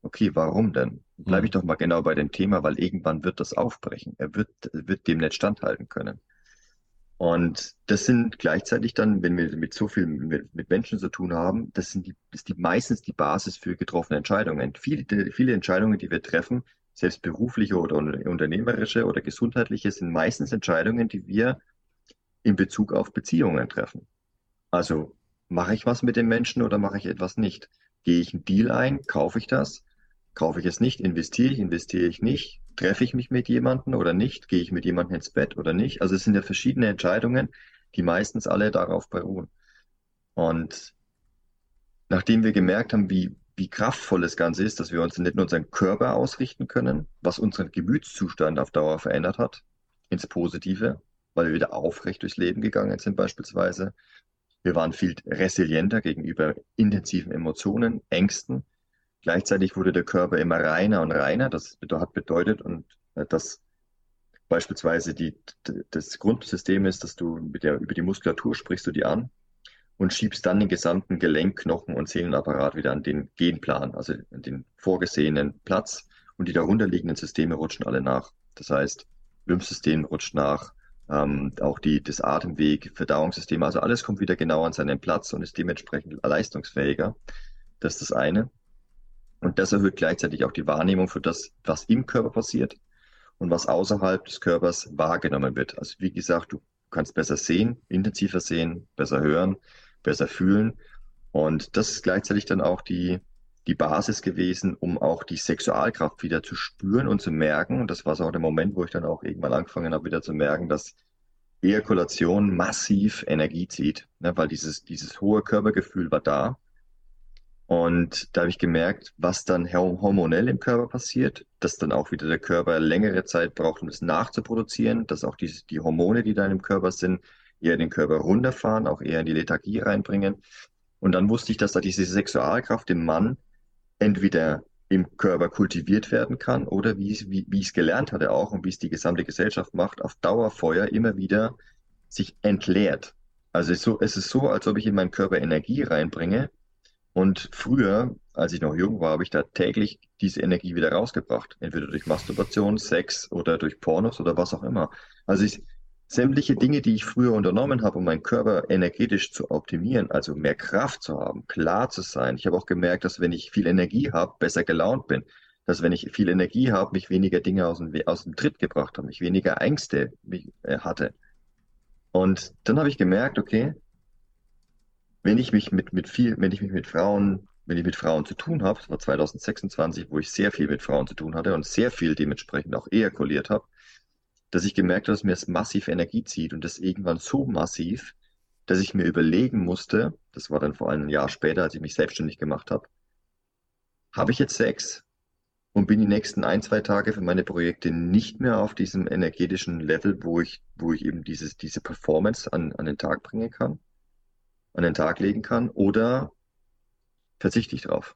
okay, warum denn? Bleibe ich hm. doch mal genau bei dem Thema, weil irgendwann wird das aufbrechen. Er wird, wird dem nicht standhalten können. Und das sind gleichzeitig dann, wenn wir mit so viel mit, mit Menschen zu tun haben, das sind die, ist die meistens die Basis für getroffene Entscheidungen. Viele, viele Entscheidungen, die wir treffen, selbst berufliche oder unternehmerische oder gesundheitliche, sind meistens Entscheidungen, die wir in Bezug auf Beziehungen treffen. Also mache ich was mit dem Menschen oder mache ich etwas nicht? Gehe ich einen Deal ein? Kaufe ich das? Kaufe ich es nicht? Investiere ich? Investiere ich nicht? Treffe ich mich mit jemandem oder nicht? Gehe ich mit jemandem ins Bett oder nicht? Also es sind ja verschiedene Entscheidungen, die meistens alle darauf beruhen. Und nachdem wir gemerkt haben, wie, wie kraftvoll das Ganze ist, dass wir uns nicht nur unseren Körper ausrichten können, was unseren Gemütszustand auf Dauer verändert hat, ins Positive, weil wir wieder aufrecht durchs Leben gegangen sind beispielsweise. Wir waren viel resilienter gegenüber intensiven Emotionen, Ängsten, Gleichzeitig wurde der Körper immer reiner und reiner. Das hat bedeutet, und äh, dass beispielsweise die, das Grundsystem ist, dass du mit der, über die Muskulatur sprichst du die an und schiebst dann den gesamten Gelenk, Knochen und Sehnenapparat wieder an den Genplan, also an den vorgesehenen Platz und die darunterliegenden Systeme rutschen alle nach. Das heißt, Lymphsystem rutscht nach, ähm, auch die, das Atemweg, Verdauungssystem, also alles kommt wieder genau an seinen Platz und ist dementsprechend leistungsfähiger. Das ist das eine. Und das erhöht gleichzeitig auch die Wahrnehmung für das, was im Körper passiert und was außerhalb des Körpers wahrgenommen wird. Also wie gesagt, du kannst besser sehen, intensiver sehen, besser hören, besser fühlen. Und das ist gleichzeitig dann auch die, die Basis gewesen, um auch die Sexualkraft wieder zu spüren und zu merken. Und das war so auch der Moment, wo ich dann auch irgendwann angefangen habe, wieder zu merken, dass Ejakulation massiv Energie zieht, ne, weil dieses, dieses hohe Körpergefühl war da. Und da habe ich gemerkt, was dann hormonell im Körper passiert, dass dann auch wieder der Körper längere Zeit braucht, um es nachzuproduzieren, dass auch die, die Hormone, die da im Körper sind, eher den Körper runterfahren, auch eher in die Lethargie reinbringen. Und dann wusste ich, dass da diese Sexualkraft im Mann entweder im Körper kultiviert werden kann oder wie, wie, wie ich es gelernt hatte auch und wie es die gesamte Gesellschaft macht, auf Dauerfeuer immer wieder sich entleert. Also es ist, so, es ist so, als ob ich in meinen Körper Energie reinbringe und früher, als ich noch jung war, habe ich da täglich diese Energie wieder rausgebracht. Entweder durch Masturbation, Sex oder durch Pornos oder was auch immer. Also ich, sämtliche Dinge, die ich früher unternommen habe, um meinen Körper energetisch zu optimieren, also mehr Kraft zu haben, klar zu sein. Ich habe auch gemerkt, dass wenn ich viel Energie habe, besser gelaunt bin. Dass wenn ich viel Energie habe, mich weniger Dinge aus dem, aus dem Tritt gebracht habe, mich weniger Ängste äh, hatte. Und dann habe ich gemerkt, okay, wenn ich mich mit, mit viel, wenn ich mich mit Frauen, wenn ich mit Frauen zu tun habe, das war 2026, wo ich sehr viel mit Frauen zu tun hatte und sehr viel dementsprechend auch ejakuliert habe, dass ich gemerkt habe, dass mir das massiv Energie zieht und das irgendwann so massiv, dass ich mir überlegen musste, das war dann vor allem ein Jahr später, als ich mich selbstständig gemacht habe, habe ich jetzt Sex und bin die nächsten ein, zwei Tage für meine Projekte nicht mehr auf diesem energetischen Level, wo ich, wo ich eben dieses, diese Performance an, an den Tag bringen kann? An den Tag legen kann oder verzichte ich drauf.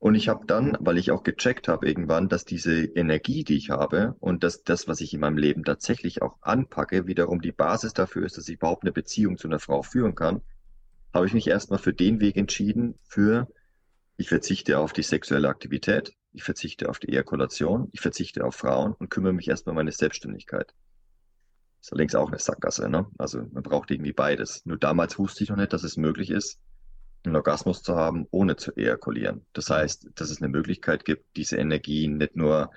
Und ich habe dann, weil ich auch gecheckt habe irgendwann, dass diese Energie, die ich habe und dass das, was ich in meinem Leben tatsächlich auch anpacke, wiederum die Basis dafür ist, dass ich überhaupt eine Beziehung zu einer Frau führen kann, habe ich mich erstmal für den Weg entschieden, für ich verzichte auf die sexuelle Aktivität, ich verzichte auf die Ejakulation, ich verzichte auf Frauen und kümmere mich erstmal um meine Selbstständigkeit. Ist allerdings auch eine Sackgasse, ne? Also man braucht irgendwie beides. Nur damals wusste ich noch nicht, dass es möglich ist, einen Orgasmus zu haben, ohne zu ejakulieren. Das heißt, dass es eine Möglichkeit gibt, diese Energie nicht nur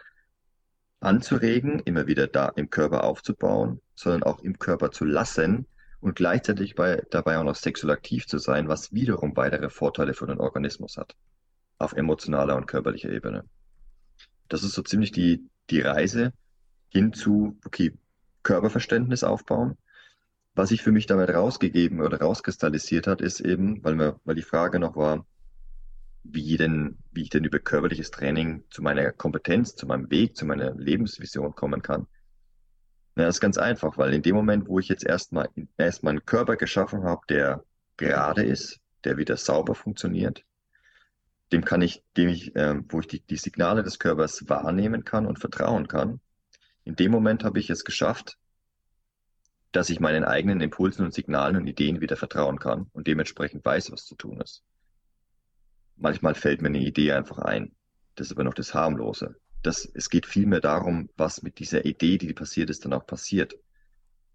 anzuregen, immer wieder da im Körper aufzubauen, sondern auch im Körper zu lassen und gleichzeitig bei, dabei auch noch sexuell aktiv zu sein, was wiederum weitere Vorteile für den Organismus hat. Auf emotionaler und körperlicher Ebene. Das ist so ziemlich die, die Reise hin zu, okay, Körperverständnis aufbauen. Was sich für mich damit rausgegeben oder rauskristallisiert hat, ist eben, weil mir, weil die Frage noch war, wie denn, wie ich denn über körperliches Training zu meiner Kompetenz, zu meinem Weg, zu meiner Lebensvision kommen kann. Na, das ist ganz einfach, weil in dem Moment, wo ich jetzt erstmal erstmal einen Körper geschaffen habe, der gerade ist, der wieder sauber funktioniert, dem kann ich, dem ich, äh, wo ich die, die Signale des Körpers wahrnehmen kann und vertrauen kann, in dem Moment habe ich es geschafft, dass ich meinen eigenen Impulsen und Signalen und Ideen wieder vertrauen kann und dementsprechend weiß, was zu tun ist. Manchmal fällt mir eine Idee einfach ein. Das ist aber noch das Harmlose. Das, es geht vielmehr darum, was mit dieser Idee, die passiert ist, dann auch passiert.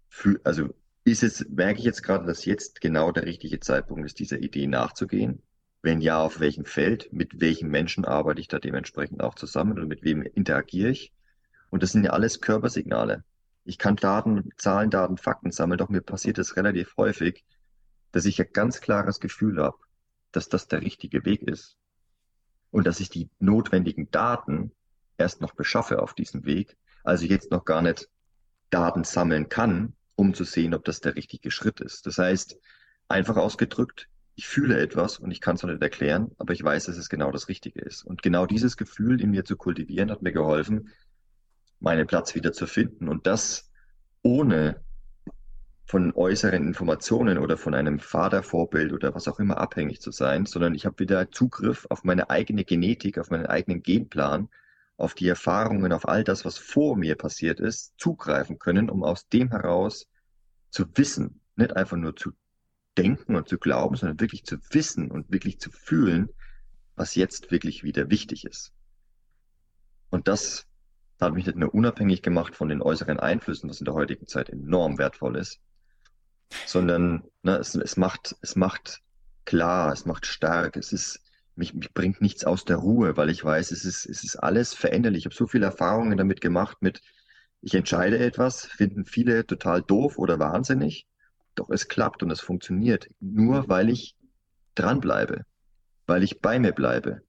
Für, also ist es, merke ich jetzt gerade, dass jetzt genau der richtige Zeitpunkt ist, dieser Idee nachzugehen? Wenn ja, auf welchem Feld? Mit welchen Menschen arbeite ich da dementsprechend auch zusammen oder mit wem interagiere ich? Und das sind ja alles Körpersignale. Ich kann Daten, Zahlen, Daten, Fakten sammeln, doch mir passiert es relativ häufig, dass ich ein ganz klares Gefühl habe, dass das der richtige Weg ist. Und dass ich die notwendigen Daten erst noch beschaffe auf diesem Weg, also jetzt noch gar nicht Daten sammeln kann, um zu sehen, ob das der richtige Schritt ist. Das heißt, einfach ausgedrückt, ich fühle etwas und ich kann es noch nicht erklären, aber ich weiß, dass es genau das Richtige ist. Und genau dieses Gefühl in mir zu kultivieren, hat mir geholfen, meinen Platz wieder zu finden. Und das ohne von äußeren Informationen oder von einem Vatervorbild oder was auch immer abhängig zu sein, sondern ich habe wieder Zugriff auf meine eigene Genetik, auf meinen eigenen Genplan, auf die Erfahrungen, auf all das, was vor mir passiert ist, zugreifen können, um aus dem heraus zu wissen, nicht einfach nur zu denken und zu glauben, sondern wirklich zu wissen und wirklich zu fühlen, was jetzt wirklich wieder wichtig ist. Und das hat mich nicht nur unabhängig gemacht von den äußeren Einflüssen, was in der heutigen Zeit enorm wertvoll ist, sondern ne, es, es, macht, es macht klar, es macht stark, es ist, mich, mich bringt nichts aus der Ruhe, weil ich weiß, es ist, es ist alles veränderlich. Ich habe so viele Erfahrungen damit gemacht mit, ich entscheide etwas, finden viele total doof oder wahnsinnig, doch es klappt und es funktioniert, nur weil ich dranbleibe, weil ich bei mir bleibe.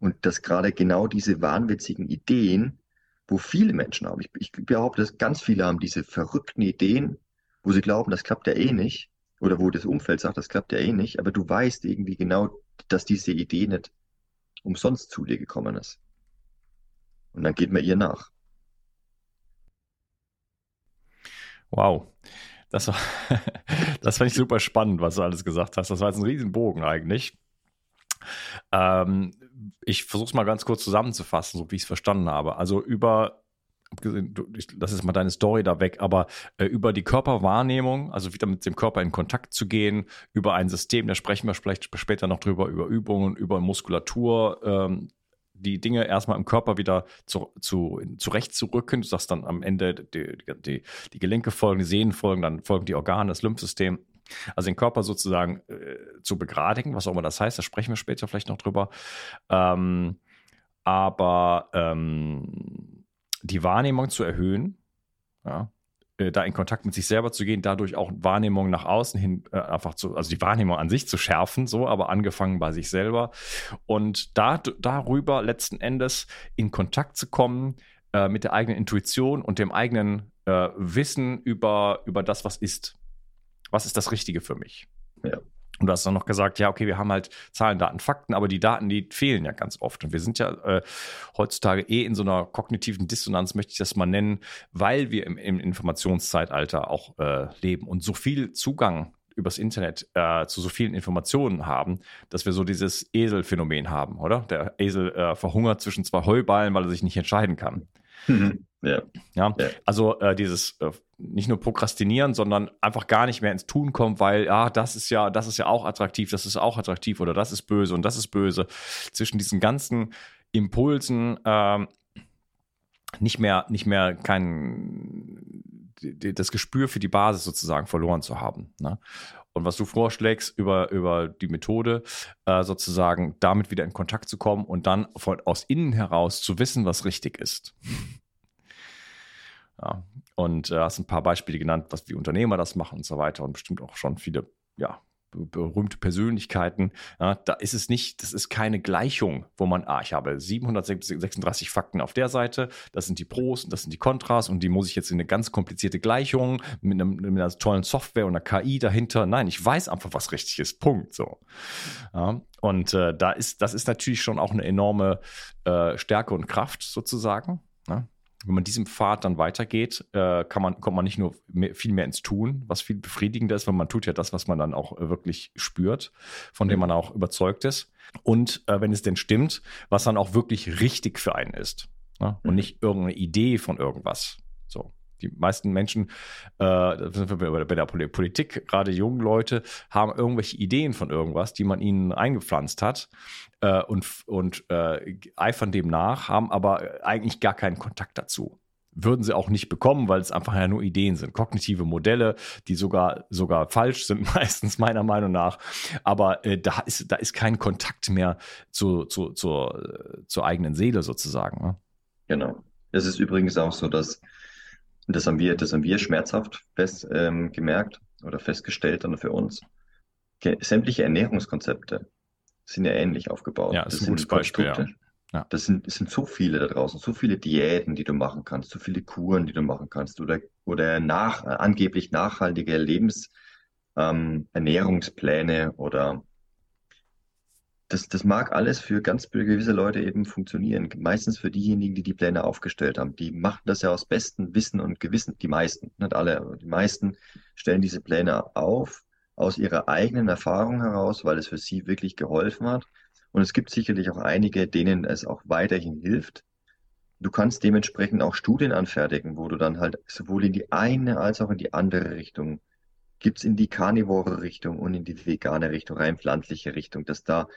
Und dass gerade genau diese wahnwitzigen Ideen, wo viele Menschen haben, ich, ich behaupte, dass ganz viele haben diese verrückten Ideen, wo sie glauben, das klappt ja eh nicht, oder wo das Umfeld sagt, das klappt ja eh nicht, aber du weißt irgendwie genau, dass diese Idee nicht umsonst zu dir gekommen ist. Und dann geht man ihr nach. Wow. Das war, (laughs) das fand ich super spannend, was du alles gesagt hast. Das war jetzt ein Riesenbogen eigentlich. Ähm, ich versuche es mal ganz kurz zusammenzufassen, so wie ich es verstanden habe. Also über abgesehen, du, ich lass jetzt mal deine Story da weg, aber äh, über die Körperwahrnehmung, also wieder mit dem Körper in Kontakt zu gehen, über ein System, da sprechen wir vielleicht später noch drüber, über Übungen, über Muskulatur, ähm, die Dinge erstmal im Körper wieder zu, zu, zurechtzurücken. Du sagst dann am Ende, die, die, die Gelenke folgen, die Sehnen folgen, dann folgen die Organe, das Lymphsystem. Also den Körper sozusagen äh, zu begradigen, was auch immer das heißt, da sprechen wir später vielleicht noch drüber. Ähm, aber ähm, die Wahrnehmung zu erhöhen, ja, äh, da in Kontakt mit sich selber zu gehen, dadurch auch Wahrnehmung nach außen hin äh, einfach zu, also die Wahrnehmung an sich zu schärfen, so, aber angefangen bei sich selber und da, darüber letzten Endes in Kontakt zu kommen äh, mit der eigenen Intuition und dem eigenen äh, Wissen über, über das, was ist. Was ist das Richtige für mich? Ja. Und du hast dann noch gesagt, ja, okay, wir haben halt Zahlen, Daten, Fakten, aber die Daten, die fehlen ja ganz oft. Und wir sind ja äh, heutzutage eh in so einer kognitiven Dissonanz, möchte ich das mal nennen, weil wir im, im Informationszeitalter auch äh, leben und so viel Zugang übers Internet äh, zu so vielen Informationen haben, dass wir so dieses Eselphänomen haben, oder? Der Esel äh, verhungert zwischen zwei Heuballen, weil er sich nicht entscheiden kann. Mhm. Ja. ja. Also äh, dieses äh, nicht nur prokrastinieren, sondern einfach gar nicht mehr ins Tun kommen, weil ja, das ist ja, das ist ja auch attraktiv, das ist auch attraktiv oder das ist böse und das ist böse. Zwischen diesen ganzen Impulsen ähm, nicht mehr, nicht mehr kein das Gespür für die Basis sozusagen verloren zu haben. Ne? Und was du vorschlägst über, über die Methode, äh, sozusagen damit wieder in Kontakt zu kommen und dann von, aus innen heraus zu wissen, was richtig ist. Ja, und äh, hast ein paar Beispiele genannt, was wie Unternehmer das machen und so weiter und bestimmt auch schon viele, ja, berühmte Persönlichkeiten. Ja, da ist es nicht, das ist keine Gleichung, wo man, ah, ich habe 736 Fakten auf der Seite, das sind die Pros und das sind die Kontras und die muss ich jetzt in eine ganz komplizierte Gleichung mit, einem, mit einer tollen Software und einer KI dahinter. Nein, ich weiß einfach, was richtig ist. Punkt. So. Ja, und äh, da ist, das ist natürlich schon auch eine enorme äh, Stärke und Kraft sozusagen. Ja wenn man diesem Pfad dann weitergeht, äh, kann man, kommt man nicht nur mehr, viel mehr ins Tun, was viel befriedigender ist, weil man tut ja das, was man dann auch äh, wirklich spürt, von dem man auch überzeugt ist. Und äh, wenn es denn stimmt, was dann auch wirklich richtig für einen ist. Ne? Und mhm. nicht irgendeine Idee von irgendwas. So. Die meisten Menschen, äh, bei der Politik, gerade junge Leute, haben irgendwelche Ideen von irgendwas, die man ihnen eingepflanzt hat äh, und, und äh, eifern dem nach, haben aber eigentlich gar keinen Kontakt dazu. Würden sie auch nicht bekommen, weil es einfach ja nur Ideen sind. Kognitive Modelle, die sogar, sogar falsch sind, (laughs) meistens meiner Meinung nach. Aber äh, da, ist, da ist kein Kontakt mehr zu, zu, zur, zur eigenen Seele sozusagen. Ne? Genau. Es ist übrigens auch so, dass das haben wir, das haben wir schmerzhaft fest, ähm, gemerkt oder festgestellt dann für uns. Sämtliche Ernährungskonzepte sind ja ähnlich aufgebaut. Ja, das ist ein gutes Beispiel. Ja. Ja. Das sind, es sind so viele da draußen, so viele Diäten, die du machen kannst, so viele Kuren, die du machen kannst oder, oder nach, äh, angeblich nachhaltige Lebensernährungspläne ähm, oder das, das mag alles für ganz gewisse Leute eben funktionieren. Meistens für diejenigen, die die Pläne aufgestellt haben. Die machen das ja aus bestem Wissen und Gewissen. Die meisten, nicht alle, aber die meisten stellen diese Pläne auf aus ihrer eigenen Erfahrung heraus, weil es für sie wirklich geholfen hat. Und es gibt sicherlich auch einige, denen es auch weiterhin hilft. Du kannst dementsprechend auch Studien anfertigen, wo du dann halt sowohl in die eine als auch in die andere Richtung gibt's in die karnivore Richtung und in die vegane Richtung, rein pflanzliche Richtung, dass da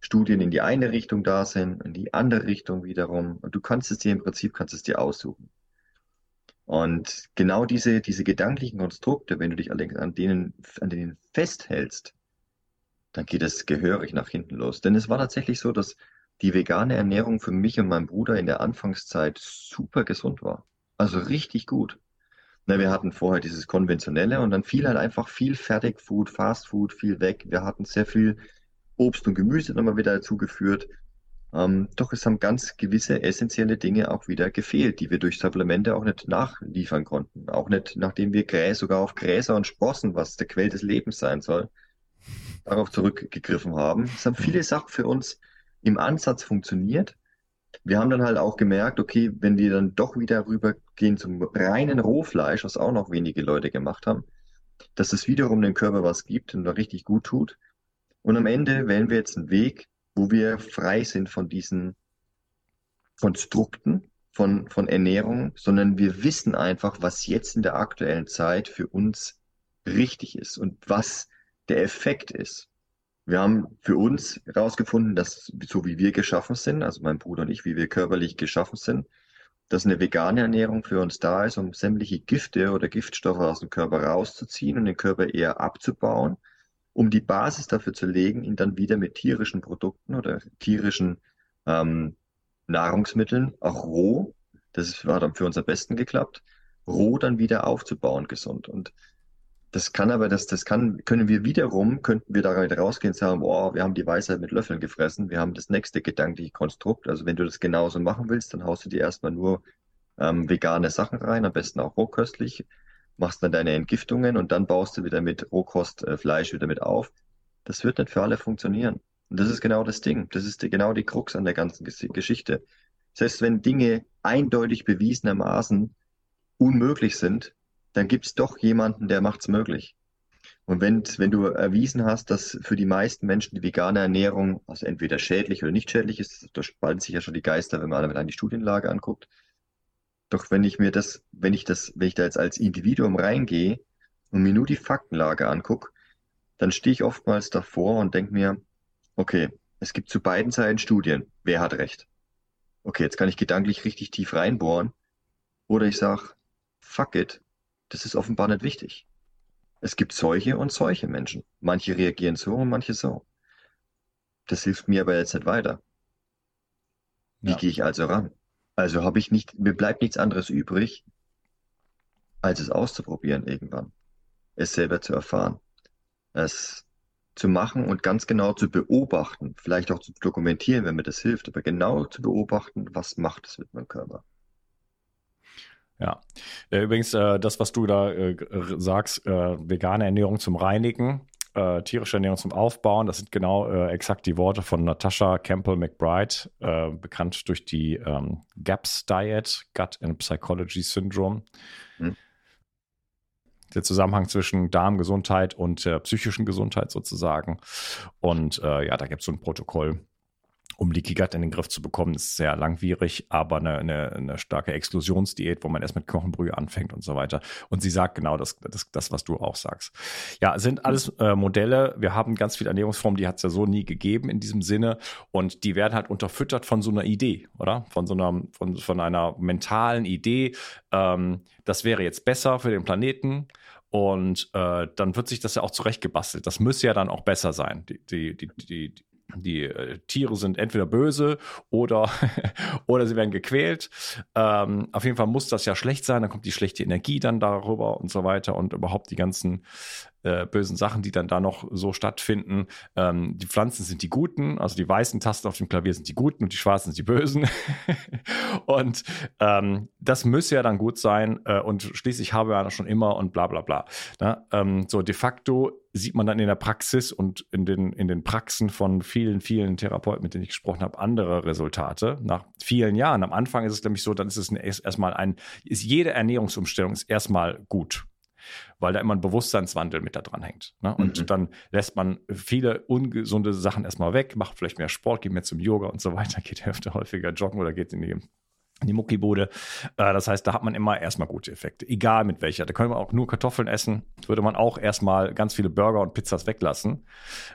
Studien in die eine Richtung da sind, in die andere Richtung wiederum. Und du kannst es dir im Prinzip, kannst es dir aussuchen. Und genau diese, diese gedanklichen Konstrukte, wenn du dich allerdings an denen, an denen festhältst, dann geht es gehörig nach hinten los. Denn es war tatsächlich so, dass die vegane Ernährung für mich und meinen Bruder in der Anfangszeit super gesund war. Also richtig gut. Na, wir hatten vorher dieses konventionelle und dann fiel halt einfach viel Fertigfood, Fastfood, viel weg. Wir hatten sehr viel Obst und Gemüse nochmal wieder dazugeführt. Ähm, doch es haben ganz gewisse essentielle Dinge auch wieder gefehlt, die wir durch Supplemente auch nicht nachliefern konnten. Auch nicht, nachdem wir Gräs, sogar auf Gräser und Sprossen, was der Quell des Lebens sein soll, darauf zurückgegriffen haben. Es haben viele Sachen für uns im Ansatz funktioniert. Wir haben dann halt auch gemerkt, okay, wenn wir dann doch wieder rübergehen zum reinen Rohfleisch, was auch noch wenige Leute gemacht haben, dass es wiederum dem Körper was gibt und da richtig gut tut. Und am Ende wählen wir jetzt einen Weg, wo wir frei sind von diesen Konstrukten, von, von Ernährung, sondern wir wissen einfach, was jetzt in der aktuellen Zeit für uns richtig ist und was der Effekt ist. Wir haben für uns herausgefunden, dass so wie wir geschaffen sind, also mein Bruder und ich, wie wir körperlich geschaffen sind, dass eine vegane Ernährung für uns da ist, um sämtliche Gifte oder Giftstoffe aus dem Körper rauszuziehen und den Körper eher abzubauen, um die Basis dafür zu legen, ihn dann wieder mit tierischen Produkten oder tierischen ähm, Nahrungsmitteln, auch roh, das war dann für uns am besten geklappt, roh dann wieder aufzubauen, gesund. Und das kann aber, das, das kann, können wir wiederum, könnten wir da rausgehen und sagen, boah, wir haben die Weisheit mit Löffeln gefressen, wir haben das nächste gedankliche Konstrukt. Also wenn du das genauso machen willst, dann haust du dir erstmal nur ähm, vegane Sachen rein, am besten auch rohköstlich, machst dann deine Entgiftungen und dann baust du wieder mit Rohkost äh, Fleisch wieder mit auf. Das wird nicht für alle funktionieren. Und das ist genau das Ding. Das ist die, genau die Krux an der ganzen Geschichte. Heißt, wenn Dinge eindeutig bewiesenermaßen unmöglich sind, dann gibt es doch jemanden, der macht es möglich. Und wenn, wenn du erwiesen hast, dass für die meisten Menschen die vegane Ernährung also entweder schädlich oder nicht schädlich ist, da spalten sich ja schon die Geister, wenn man allein die Studienlage anguckt. Doch wenn ich mir das, wenn ich das, wenn ich da jetzt als Individuum reingehe und mir nur die Faktenlage angucke, dann stehe ich oftmals davor und denke mir, okay, es gibt zu beiden Seiten Studien. Wer hat recht? Okay, jetzt kann ich gedanklich richtig tief reinbohren. Oder ich sage, fuck it, das ist offenbar nicht wichtig. Es gibt solche und solche Menschen. Manche reagieren so und manche so. Das hilft mir aber jetzt nicht weiter. Wie ja. gehe ich also ran? Also habe ich nicht, mir bleibt nichts anderes übrig, als es auszuprobieren irgendwann. Es selber zu erfahren. Es zu machen und ganz genau zu beobachten, vielleicht auch zu dokumentieren, wenn mir das hilft, aber genau zu beobachten, was macht es mit meinem Körper. Ja, äh, übrigens, äh, das, was du da äh, sagst, vegane Ernährung zum Reinigen, äh, tierische Ernährung zum Aufbauen, das sind genau äh, exakt die Worte von Natasha Campbell McBride, bekannt durch die ähm, GAPS Diet, Gut and Psychology Syndrome. Hm. Der Zusammenhang zwischen Darmgesundheit und psychischen Gesundheit sozusagen. Und ja, da gibt es so ein Protokoll, um Leaky Gut in den Griff zu bekommen, ist sehr langwierig, aber eine, eine, eine starke Exklusionsdiät, wo man erst mit Knochenbrühe anfängt und so weiter. Und sie sagt genau das, das, das was du auch sagst. Ja, sind alles äh, Modelle. Wir haben ganz viele Ernährungsformen, die hat es ja so nie gegeben in diesem Sinne. Und die werden halt unterfüttert von so einer Idee, oder? Von so einer, von, von einer mentalen Idee. Ähm, das wäre jetzt besser für den Planeten. Und äh, dann wird sich das ja auch zurechtgebastelt. Das müsste ja dann auch besser sein. Die, die, die, die, die äh, Tiere sind entweder böse oder, (laughs) oder sie werden gequält. Ähm, auf jeden Fall muss das ja schlecht sein, dann kommt die schlechte Energie dann darüber und so weiter und überhaupt die ganzen äh, bösen Sachen, die dann da noch so stattfinden. Ähm, die Pflanzen sind die Guten, also die weißen Tasten auf dem Klavier sind die Guten und die schwarzen sind die Bösen. (laughs) und ähm, das müsse ja dann gut sein äh, und schließlich habe ja schon immer und bla bla bla. Na, ähm, so de facto sieht man dann in der Praxis und in den, in den Praxen von vielen, vielen Therapeuten, mit denen ich gesprochen habe, andere Resultate. Nach vielen Jahren. Am Anfang ist es nämlich so, dann ist es erstmal ein, ist jede Ernährungsumstellung ist erstmal gut weil da immer ein Bewusstseinswandel mit da dran hängt. Ne? Und mhm. dann lässt man viele ungesunde Sachen erstmal weg, macht vielleicht mehr Sport, geht mehr zum Yoga und so weiter, (laughs) geht öfter häufiger joggen oder geht in die die Muckibude. Äh, das heißt, da hat man immer erstmal gute Effekte. Egal mit welcher. Da könnte man auch nur Kartoffeln essen. Würde man auch erstmal ganz viele Burger und Pizzas weglassen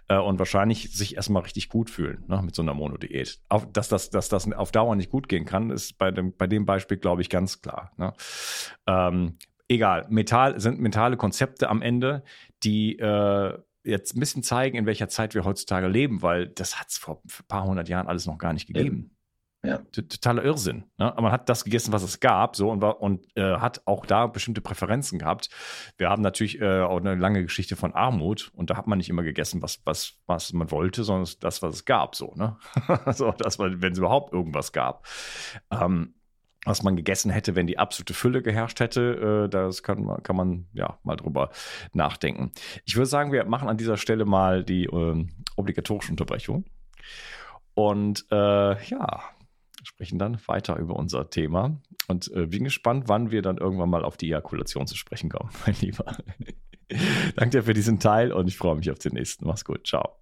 äh, und wahrscheinlich sich erstmal richtig gut fühlen ne, mit so einer Monodiät. Dass das, dass das auf Dauer nicht gut gehen kann, ist bei dem, bei dem Beispiel, glaube ich, ganz klar. Ne? Ähm, egal. Metall sind mentale Konzepte am Ende, die äh, jetzt ein bisschen zeigen, in welcher Zeit wir heutzutage leben, weil das hat es vor ein paar hundert Jahren alles noch gar nicht gegeben. Ja. Totaler Irrsinn. Ne? Aber man hat das gegessen, was es gab, so und, war, und äh, hat auch da bestimmte Präferenzen gehabt. Wir haben natürlich äh, auch eine lange Geschichte von Armut und da hat man nicht immer gegessen, was, was, was man wollte, sondern das, was es gab, so, ne? (laughs) so, das wenn es überhaupt irgendwas gab. Ähm, was man gegessen hätte, wenn die absolute Fülle geherrscht hätte, äh, das kann man, kann man ja mal drüber nachdenken. Ich würde sagen, wir machen an dieser Stelle mal die äh, obligatorische Unterbrechung. Und äh, ja, sprechen dann weiter über unser Thema und äh, bin gespannt, wann wir dann irgendwann mal auf die Ejakulation zu sprechen kommen, (laughs) mein Lieber. Danke dir für diesen Teil und ich freue mich auf den nächsten. Mach's gut. Ciao.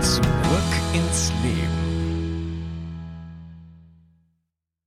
Zurück ins Leben.